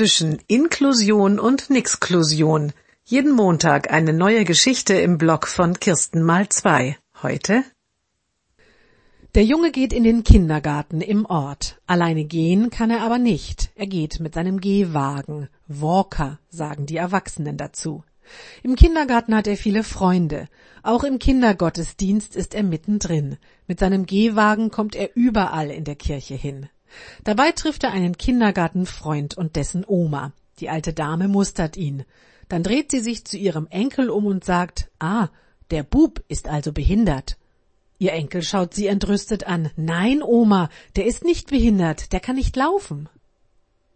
zwischen Inklusion und Nixklusion. Jeden Montag eine neue Geschichte im Blog von Kirsten mal zwei. Heute? Der Junge geht in den Kindergarten im Ort. Alleine gehen kann er aber nicht. Er geht mit seinem Gehwagen. Walker, sagen die Erwachsenen dazu. Im Kindergarten hat er viele Freunde. Auch im Kindergottesdienst ist er mittendrin. Mit seinem Gehwagen kommt er überall in der Kirche hin. Dabei trifft er einen Kindergartenfreund und dessen Oma. Die alte Dame mustert ihn. Dann dreht sie sich zu ihrem Enkel um und sagt, ah, der Bub ist also behindert. Ihr Enkel schaut sie entrüstet an. Nein, Oma, der ist nicht behindert, der kann nicht laufen.